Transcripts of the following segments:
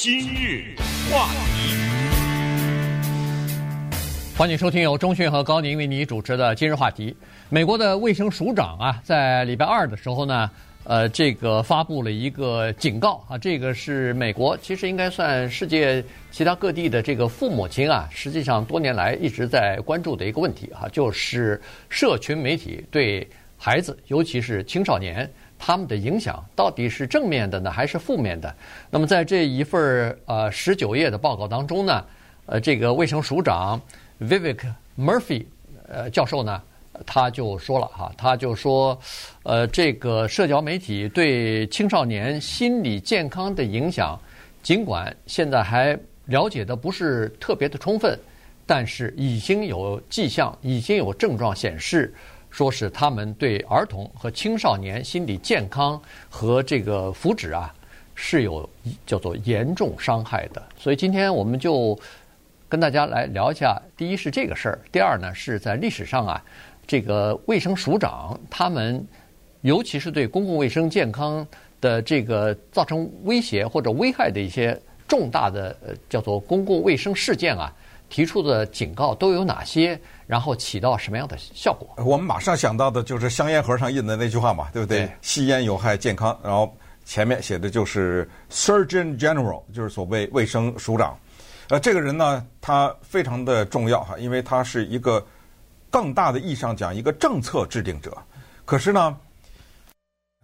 今日话题，欢迎收听由中讯和高宁为你主持的今日话题。美国的卫生署长啊，在礼拜二的时候呢，呃，这个发布了一个警告啊，这个是美国其实应该算世界其他各地的这个父母亲啊，实际上多年来一直在关注的一个问题啊，就是社群媒体对孩子，尤其是青少年。他们的影响到底是正面的呢，还是负面的？那么在这一份呃十九页的报告当中呢，呃，这个卫生署长 Vivek Murphy 呃教授呢，他就说了哈，他就说，呃，这个社交媒体对青少年心理健康的影响，尽管现在还了解的不是特别的充分，但是已经有迹象，已经有症状显示。说是他们对儿童和青少年心理健康和这个福祉啊是有叫做严重伤害的，所以今天我们就跟大家来聊一下。第一是这个事儿，第二呢是在历史上啊，这个卫生署长他们尤其是对公共卫生健康的这个造成威胁或者危害的一些重大的呃叫做公共卫生事件啊，提出的警告都有哪些？然后起到什么样的效果？我们马上想到的就是香烟盒上印的那句话嘛，对不对？对，吸烟有害健康。然后前面写的就是 Surgeon General，就是所谓卫生署长。呃，这个人呢，他非常的重要哈，因为他是一个更大的意义上讲一个政策制定者。可是呢，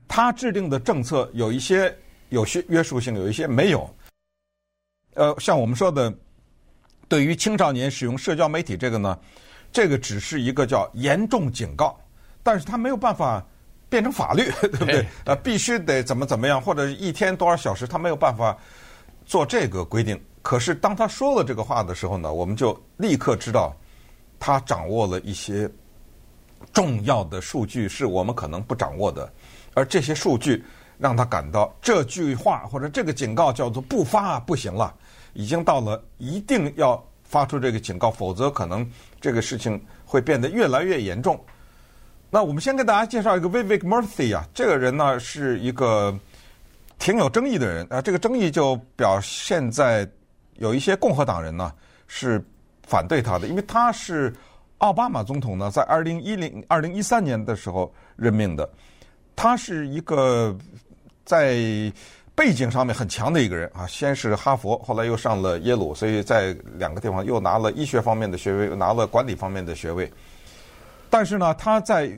他制定的政策有一些有些约束性，有一些没有。呃，像我们说的，对于青少年使用社交媒体这个呢。这个只是一个叫严重警告，但是他没有办法变成法律，对不对？呃，必须得怎么怎么样，或者一天多少小时，他没有办法做这个规定。可是当他说了这个话的时候呢，我们就立刻知道他掌握了一些重要的数据，是我们可能不掌握的。而这些数据让他感到这句话或者这个警告叫做不发不行了，已经到了一定要。发出这个警告，否则可能这个事情会变得越来越严重。那我们先给大家介绍一个 Vivek Murthy 啊，这个人呢是一个挺有争议的人啊。这个争议就表现在有一些共和党人呢是反对他的，因为他是奥巴马总统呢在二零一零二零一三年的时候任命的，他是一个在。背景上面很强的一个人啊，先是哈佛，后来又上了耶鲁，所以在两个地方又拿了医学方面的学位，又拿了管理方面的学位。但是呢，他在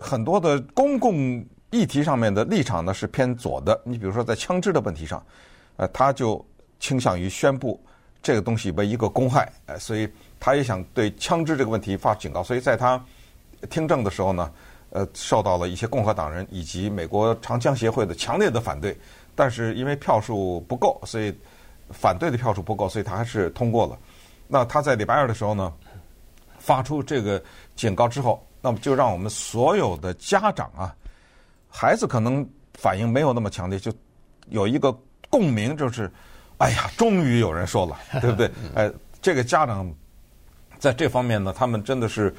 很多的公共议题上面的立场呢是偏左的。你比如说在枪支的问题上，呃，他就倾向于宣布这个东西为一个公害，呃，所以他也想对枪支这个问题发警告。所以在他听证的时候呢，呃，受到了一些共和党人以及美国长枪协会的强烈的反对。但是因为票数不够，所以反对的票数不够，所以他还是通过了。那他在礼拜二的时候呢，发出这个警告之后，那么就让我们所有的家长啊，孩子可能反应没有那么强烈，就有一个共鸣，就是哎呀，终于有人说了，对不对？哎，这个家长在这方面呢，他们真的是。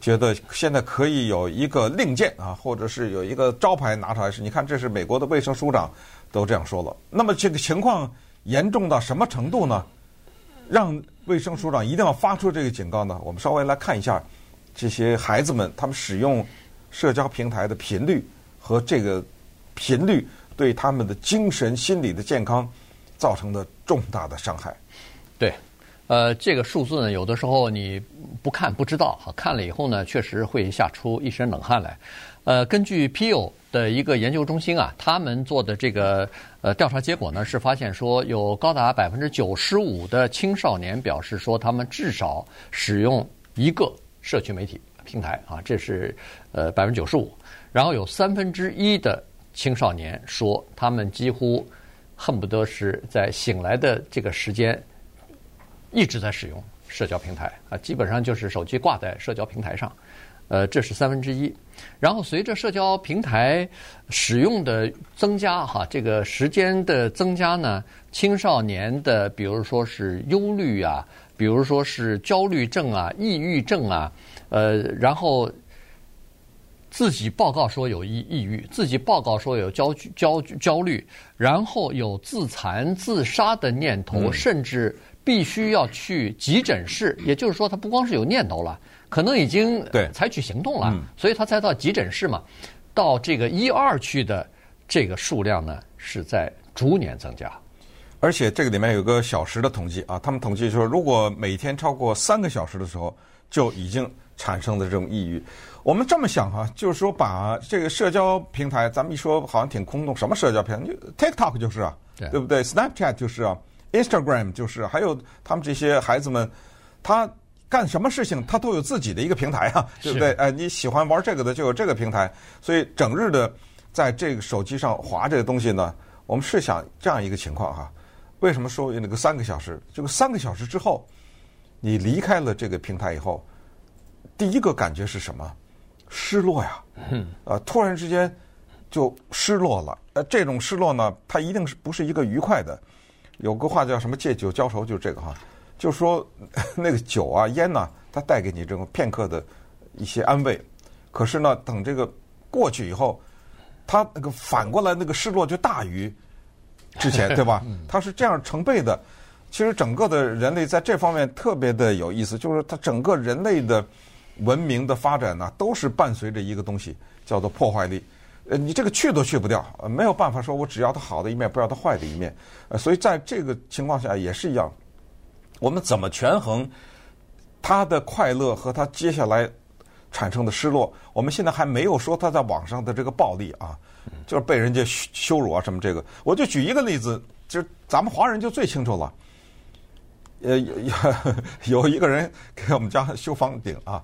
觉得现在可以有一个令箭啊，或者是有一个招牌拿出来，是你看，这是美国的卫生署长都这样说了。那么这个情况严重到什么程度呢？让卫生署长一定要发出这个警告呢？我们稍微来看一下这些孩子们他们使用社交平台的频率和这个频率对他们的精神心理的健康造成的重大的伤害。对。呃，这个数字呢，有的时候你不看不知道，看了以后呢，确实会吓出一身冷汗来。呃，根据 Pew 的一个研究中心啊，他们做的这个呃调查结果呢，是发现说有高达百分之九十五的青少年表示说他们至少使用一个社区媒体平台啊，这是呃百分之九十五。然后有三分之一的青少年说他们几乎恨不得是在醒来的这个时间。一直在使用社交平台啊，基本上就是手机挂在社交平台上，呃，这是三分之一。然后随着社交平台使用的增加，哈，这个时间的增加呢，青少年的，比如说是忧虑啊，比如说是焦虑症啊、抑郁症啊，呃，然后自己报告说有抑抑郁，自己报告说有焦焦焦虑，然后有自残自杀的念头，甚至必须要去急诊室。也就是说，他不光是有念头了，可能已经对采取行动了，所以他才到急诊室嘛。到这个一二区的这个数量呢，是在逐年增加。而且这个里面有个小时的统计啊，他们统计说，如果每天超过三个小时的时候，就已经产生的这种抑郁。我们这么想哈、啊，就是说把这个社交平台，咱们一说好像挺空洞，什么社交平台？TikTok 就是啊，对，对不对？Snapchat 就是啊，Instagram 就是，还有他们这些孩子们，他干什么事情他都有自己的一个平台啊，对不对？哎，你喜欢玩这个的就有这个平台，所以整日的在这个手机上划这个东西呢，我们试想这样一个情况哈、啊，为什么说有那个三个小时？这个三个小时之后，你离开了这个平台以后，第一个感觉是什么？失落呀，啊，突然之间就失落了。呃，这种失落呢，它一定是不是一个愉快的。有个话叫什么“借酒浇愁”，就是这个哈，就是说 那个酒啊、烟呐，它带给你这种片刻的一些安慰。可是呢，等这个过去以后，它那个反过来那个失落就大于之前，对吧？它是这样成倍的。其实整个的人类在这方面特别的有意思，就是它整个人类的。文明的发展呢，都是伴随着一个东西，叫做破坏力。呃，你这个去都去不掉，呃，没有办法说我只要他好的一面，不要他坏的一面。呃，所以在这个情况下也是一样，我们怎么权衡他的快乐和他接下来产生的失落？我们现在还没有说他在网上的这个暴力啊，就是被人家羞辱啊什么这个。我就举一个例子，就是咱们华人就最清楚了。呃，有 有一个人给我们家修房顶啊，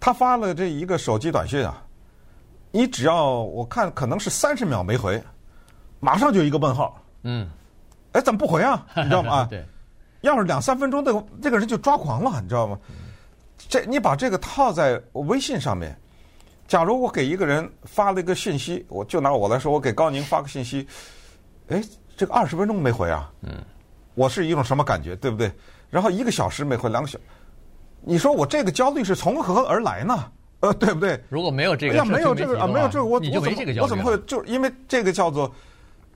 他发了这一个手机短信啊，你只要我看可能是三十秒没回，马上就一个问号，嗯，哎，怎么不回啊？你知道吗？对，要是两三分钟，那个那个人就抓狂了，你知道吗？这你把这个套在微信上面，假如我给一个人发了一个信息，我就拿我来说，我给高宁发个信息，哎，这个二十分钟没回啊，嗯。我是一种什么感觉，对不对？然后一个小时没回，两个小，你说我这个焦虑是从何而来呢？呃，对不对？如果没有这个，要没有这个啊，没有这个，我你就没这个焦虑。我怎么会？就是因为这个叫做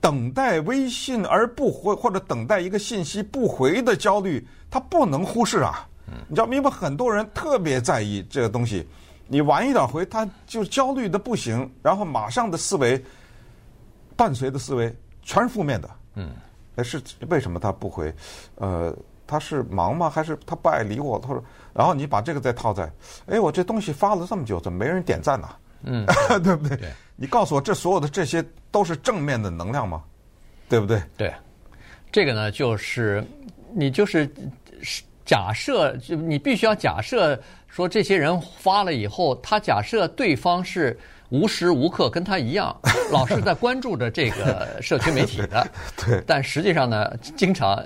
等待微信而不回，或者等待一个信息不回的焦虑，它不能忽视啊。你知道，因为很多人特别在意这个东西，你晚一点回，他就焦虑的不行，然后马上的思维伴随的思维全是负面的。嗯。哎，是为什么他不回？呃，他是忙吗？还是他不爱理我？他说，然后你把这个再套在，哎，我这东西发了这么久，怎么没人点赞呢？嗯，对不对？对，你告诉我，这所有的这些都是正面的能量吗？对不对？对，这个呢，就是你就是假设，就你必须要假设说，这些人发了以后，他假设对方是。无时无刻跟他一样，老是在关注着这个社区媒体的。对。但实际上呢，经常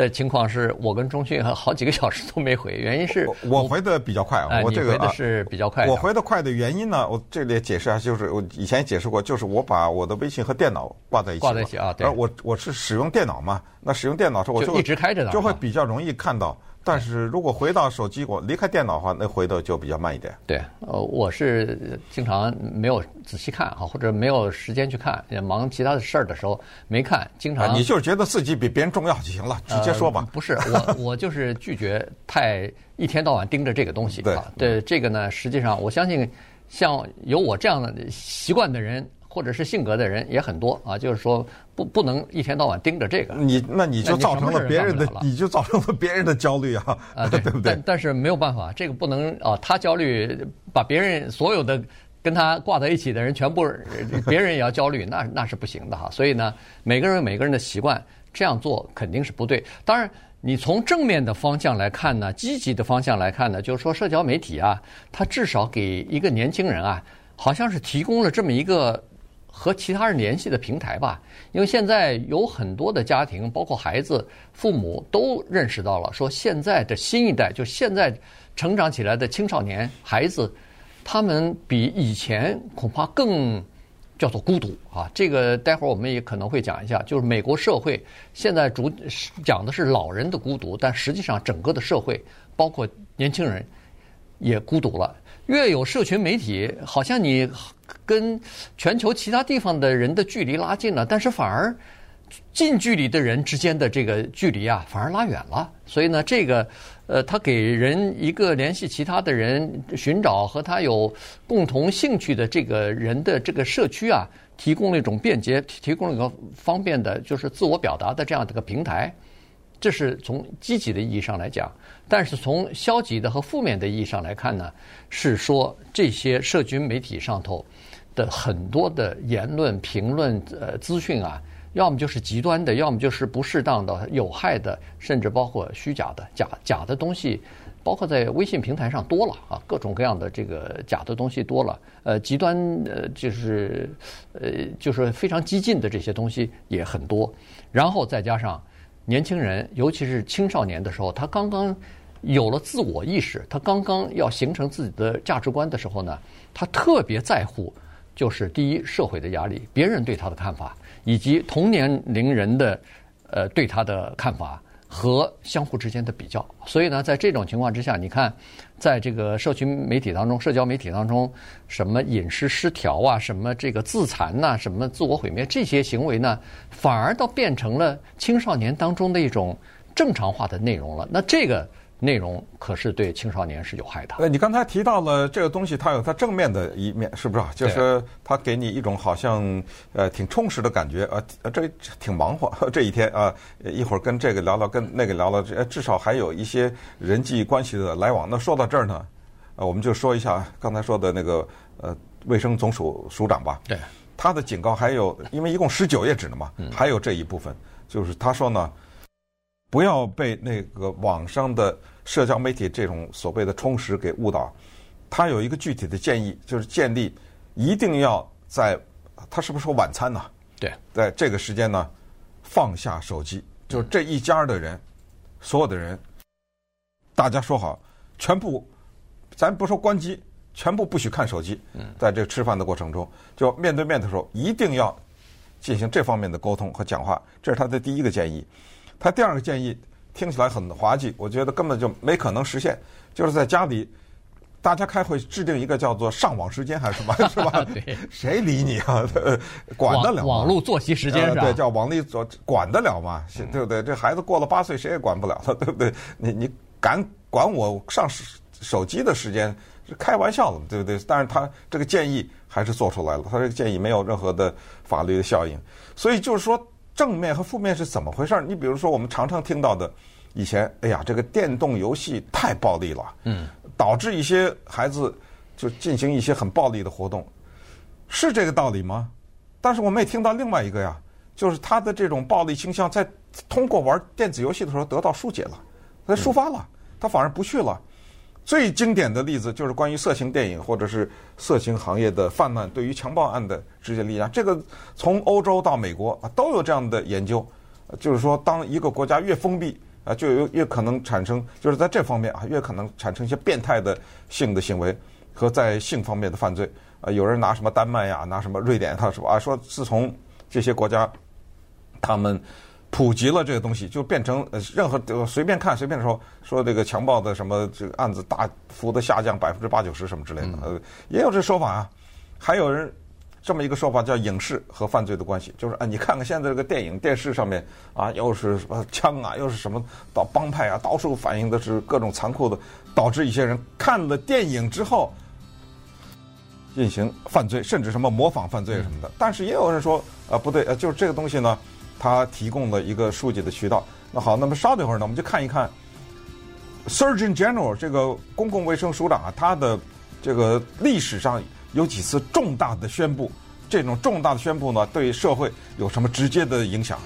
的情况是我跟钟迅好几个小时都没回，原因是我，我回的比较快啊。我这个回的是比较快。我回的快的原因呢，我这里解释一下，就是我以前也解释过，就是我把我的微信和电脑挂在一起。挂在一起啊，我我是使用电脑嘛，那使用电脑时候我就，就一直开着的，就会比较容易看到。但是如果回到手机，我离开电脑的话，那回的就比较慢一点。对，呃，我是经常没有仔细看哈，或者没有时间去看，也忙其他的事儿的时候没看。经常你就是觉得自己比别人重要就行了，直接说吧。呃、不是我，我就是拒绝太一天到晚盯着这个东西。对，对，这个呢，实际上我相信，像有我这样的习惯的人。或者是性格的人也很多啊，就是说不不能一天到晚盯着这个。你那你就造成了别人的，你就造成了别人的焦虑啊，啊对，对不对？但但是没有办法，这个不能啊，他焦虑，把别人所有的跟他挂在一起的人全部，别人也要焦虑，那那是不行的哈。所以呢，每个人有每个人的习惯，这样做肯定是不对。当然，你从正面的方向来看呢，积极的方向来看呢，就是说社交媒体啊，它至少给一个年轻人啊，好像是提供了这么一个。和其他人联系的平台吧，因为现在有很多的家庭，包括孩子、父母都认识到了，说现在的新一代，就现在成长起来的青少年孩子，他们比以前恐怕更叫做孤独啊。这个待会儿我们也可能会讲一下，就是美国社会现在主讲的是老人的孤独，但实际上整个的社会，包括年轻人也孤独了。越有社群媒体，好像你跟全球其他地方的人的距离拉近了，但是反而近距离的人之间的这个距离啊，反而拉远了。所以呢，这个呃，他给人一个联系其他的人、寻找和他有共同兴趣的这个人的这个社区啊，提供了一种便捷，提供了一个方便的，就是自我表达的这样的一个平台。这是从积极的意义上来讲，但是从消极的和负面的意义上来看呢，是说这些社群媒体上头的很多的言论、评论、呃资讯啊，要么就是极端的，要么就是不适当的、有害的，甚至包括虚假的、假假的东西，包括在微信平台上多了啊，各种各样的这个假的东西多了，呃，极端呃就是呃就是非常激进的这些东西也很多，然后再加上。年轻人，尤其是青少年的时候，他刚刚有了自我意识，他刚刚要形成自己的价值观的时候呢，他特别在乎，就是第一，社会的压力，别人对他的看法，以及同年龄人的呃对他的看法。和相互之间的比较，所以呢，在这种情况之下，你看，在这个社群媒体当中、社交媒体当中，什么饮食失调啊，什么这个自残呐，什么自我毁灭这些行为呢，反而倒变成了青少年当中的一种正常化的内容了。那这个。内容可是对青少年是有害的。呃，你刚才提到了这个东西，它有它正面的一面，是不是？就是它给你一种好像呃挺充实的感觉啊，这挺忙活 这一天啊，一会儿跟这个聊聊，跟那个聊聊，这至少还有一些人际关系的来往。那说到这儿呢，呃，我们就说一下刚才说的那个呃卫生总署署长吧。对。他的警告还有，因为一共十九页纸呢嘛，还有这一部分，就是他说呢。不要被那个网上的社交媒体这种所谓的充实给误导。他有一个具体的建议，就是建立一定要在他是不是说晚餐呢？对，在这个时间呢，放下手机，就是这一家的人，所有的人，大家说好，全部，咱不说关机，全部不许看手机。在这个吃饭的过程中，就面对面的时候，一定要进行这方面的沟通和讲话。这是他的第一个建议。他第二个建议听起来很滑稽，我觉得根本就没可能实现。就是在家里，大家开会制定一个叫做上网时间还是什么，是吧？对，谁理你啊？管得了吗？网络作息时间是吧？对，叫网络作，管得了吗？对不对？这孩子过了八岁，谁也管不了他，对不对？你你敢管我上手机的时间？是开玩笑的，对不对？但是他这个建议还是做出来了，他这个建议没有任何的法律的效应，所以就是说。正面和负面是怎么回事？你比如说，我们常常听到的，以前，哎呀，这个电动游戏太暴力了，嗯，导致一些孩子就进行一些很暴力的活动，是这个道理吗？但是我们也听到另外一个呀，就是他的这种暴力倾向在通过玩电子游戏的时候得到疏解了，他抒发了，他反而不去了。最经典的例子就是关于色情电影或者是色情行业的泛滥对于强暴案的直接力量。这个从欧洲到美国啊都有这样的研究，就是说当一个国家越封闭啊，就有越可能产生，就是在这方面啊越可能产生一些变态的性的行为和在性方面的犯罪啊。有人拿什么丹麦呀，拿什么瑞典，他说啊说自从这些国家他们。普及了这个东西，就变成呃，任何随便看随便说说这个强暴的什么这个案子大幅的下降百分之八九十什么之类的，呃，也有这说法啊。还有人这么一个说法叫影视和犯罪的关系，就是啊，你看看现在这个电影电视上面啊，又是什么枪啊，又是什么到帮派啊，到处反映的是各种残酷的，导致一些人看了电影之后进行犯罪，甚至什么模仿犯罪什么的。但是也有人说啊，不对，呃，就是这个东西呢。他提供了一个数据的渠道。那好，那么稍等一会儿呢，我们就看一看 Surgeon General 这个公共卫生署长啊，他的这个历史上有几次重大的宣布，这种重大的宣布呢，对社会有什么直接的影响？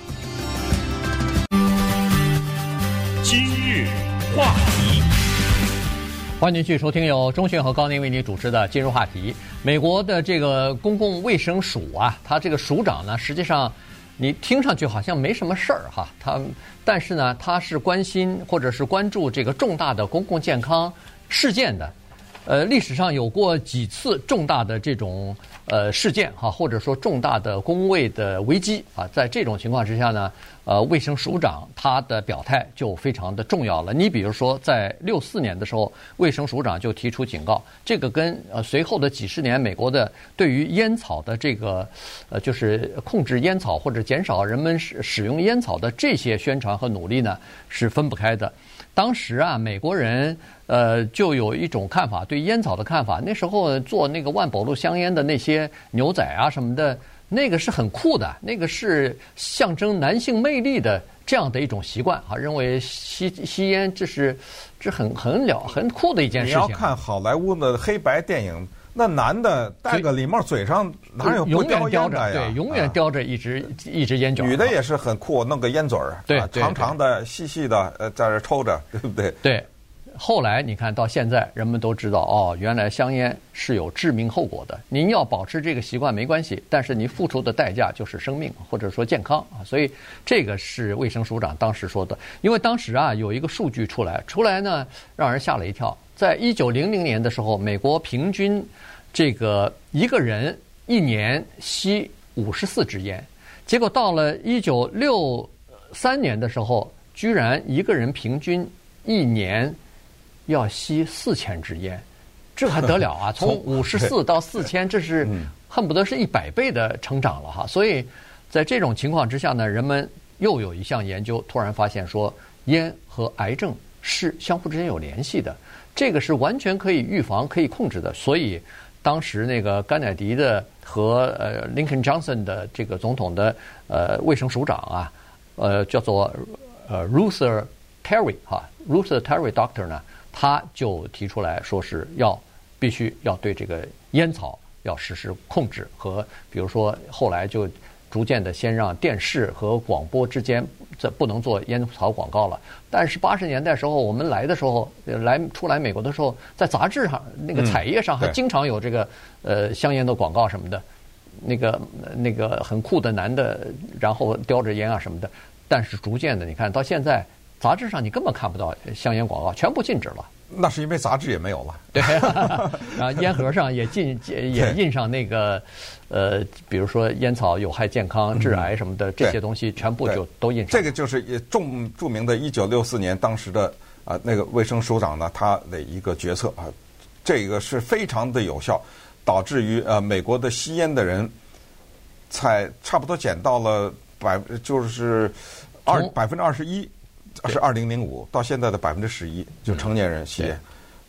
今日话题，欢迎继续收听由钟迅和高宁为您主持的《今日话题》。美国的这个公共卫生署啊，他这个署长呢，实际上。你听上去好像没什么事儿哈，他但是呢，他是关心或者是关注这个重大的公共健康事件的，呃，历史上有过几次重大的这种呃事件哈，或者说重大的公卫的危机啊，在这种情况之下呢，呃，卫生署长他的表态就非常的重要了。你比如说，在六四年的时候，卫生署长就提出警告，这个跟呃随后的几十年美国的对于烟草的这个呃就是控制烟草或者减少人们使使用烟草的这些宣传和努力呢是分不开的。当时啊，美国人呃就有一种看法，对烟草的看法。那时候做那个万宝路香烟的那些牛仔啊什么的，那个是很酷的，那个是象征男性魅力的这样的一种习惯啊。认为吸吸烟这是这很很了很酷的一件事情。你要看好莱坞的黑白电影。那男的戴个礼帽，嘴上哪有不叼烟的呀？对，永远叼着一支、啊、一支烟卷。女的也是很酷，弄个烟嘴儿，对，啊、长长的、细细的，呃，在这抽着，对不对？对。后来你看到现在，人们都知道哦，原来香烟是有致命后果的。您要保持这个习惯没关系，但是您付出的代价就是生命或者说健康啊。所以这个是卫生署长当时说的。因为当时啊有一个数据出来，出来呢让人吓了一跳。在一九零零年的时候，美国平均这个一个人一年吸五十四支烟，结果到了一九六三年的时候，居然一个人平均一年要吸四千支烟，这还得了啊？从五十四到四千，这是 恨不得是一百倍的成长了哈。所以在这种情况之下呢，人们又有一项研究突然发现说，烟和癌症是相互之间有联系的。这个是完全可以预防、可以控制的，所以当时那个甘乃迪的和呃林肯·强森的这个总统的呃卫生署长啊，呃叫做呃 Ruther Terry 哈，Ruther Terry Doctor 呢，他就提出来说是要必须要对这个烟草要实施控制和，比如说后来就。逐渐的，先让电视和广播之间这不能做烟草广告了。但是八十年代时候，我们来的时候，来出来美国的时候，在杂志上那个彩页上还经常有这个呃香烟的广告什么的，那个那个很酷的男的，然后叼着烟啊什么的。但是逐渐的，你看到现在杂志上你根本看不到香烟广告，全部禁止了。那是因为杂志也没有了。对，然 后烟盒上也印 也印上那个呃，比如说烟草有害健康、致癌什么的这些东西，全部就都印上。这个就是也重著名的1964年当时的啊那个卫生署长呢，他的一个决策啊，这个是非常的有效，导致于呃美国的吸烟的人才差不多减到了百就是二百分之二十一。是二零零五到现在的百分之十一，就成年人吸烟。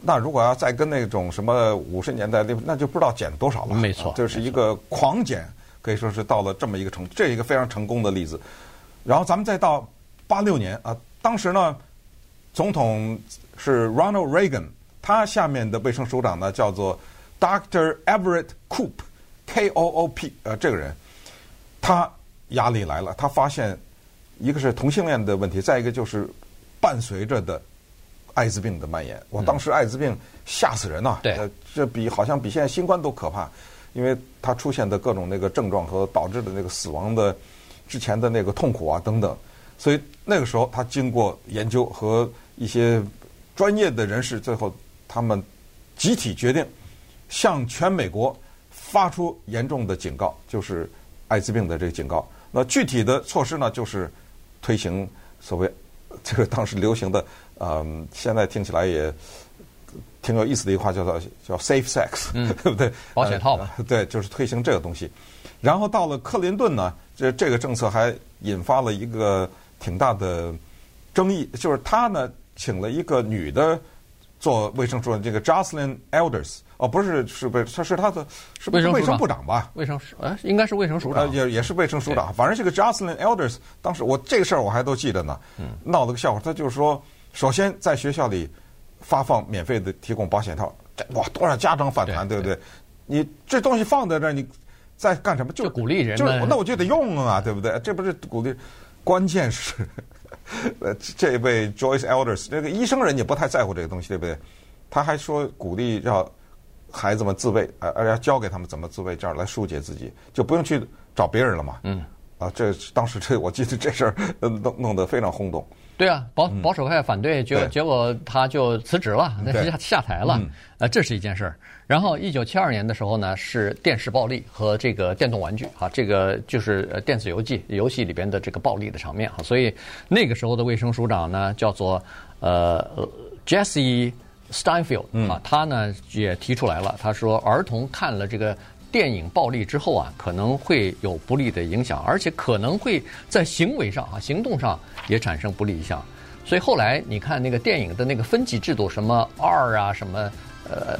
那如果要再跟那种什么五十年代那，那就不知道减多少了。没错，这是一个狂减，可以说是到了这么一个程度，这一个非常成功的例子。然后咱们再到八六年啊，当时呢，总统是 Ronald Reagan，他下面的卫生署长呢叫做 Dr. Everett Koop，K O O P，呃，这个人，他压力来了，他发现。一个是同性恋的问题，再一个就是伴随着的艾滋病的蔓延。我当时艾滋病吓死人呐！对，这比好像比现在新冠都可怕，因为它出现的各种那个症状和导致的那个死亡的之前的那个痛苦啊等等。所以那个时候，他经过研究和一些专业的人士，最后他们集体决定向全美国发出严重的警告，就是艾滋病的这个警告。那具体的措施呢，就是。推行所谓这个当时流行的，嗯，现在听起来也挺有意思的一句话，叫做叫 safe sex，嗯，对不对？保险套吧，呃，对，就是推行这个东西。然后到了克林顿呢，这这个政策还引发了一个挺大的争议，就是他呢请了一个女的做卫生主任，这个 Jocelyn Elders。哦，不是，是卫，他是他的，是卫生卫生部长吧？卫生署，哎，应该是卫生署长，也也是卫生署长。反正这个 Jocelyn Elders，当时我这个事儿我还都记得呢。嗯，闹了个笑话，他就是说，首先在学校里发放免费的提供保险套，哇，多少家长反弹，对不对？你这东西放在这儿，你在干什么？就鼓励人，就那我就得用啊，对不对？这不是鼓励，关键是，呃，这位 Joyce Elders 这个医生人也不太在乎这个东西，对不对？他还说鼓励要。孩子们自卫，而而要教给他们怎么自卫，这样来疏解自己，就不用去找别人了嘛。嗯，啊，这当时这我记得这事儿弄弄得非常轰动。对啊，保保守派反对，结结果他就辞职了，那下下台了。呃，这是一件事儿。然后一九七二年的时候呢，是电视暴力和这个电动玩具啊，这个就是电子游戏游戏里边的这个暴力的场面啊。所以那个时候的卫生署长呢，叫做呃 Jesse Steinfeld 啊，他呢也提出来了，他说儿童看了这个。电影暴力之后啊，可能会有不利的影响，而且可能会在行为上啊、行动上也产生不利影响。所以后来你看那个电影的那个分级制度，什么 R 啊，什么呃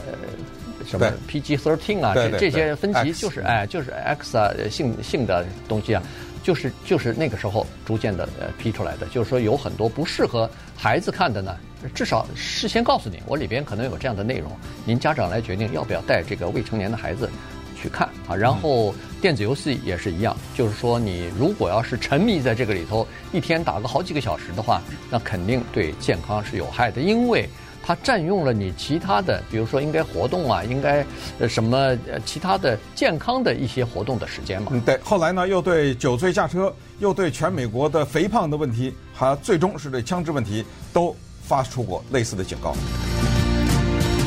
什么 PG thirteen 啊，这这些分级就是哎就是 X 啊性性的东西啊，就是就是那个时候逐渐的呃批出来的，就是说有很多不适合孩子看的呢，至少事先告诉你，我里边可能有这样的内容，您家长来决定要不要带这个未成年的孩子。去看啊，然后电子游戏也是一样，就是说你如果要是沉迷在这个里头，一天打个好几个小时的话，那肯定对健康是有害的，因为它占用了你其他的，比如说应该活动啊，应该呃什么呃其他的健康的一些活动的时间嘛。嗯，对。后来呢，又对酒醉驾车，又对全美国的肥胖的问题，还最终是对枪支问题，都发出过类似的警告。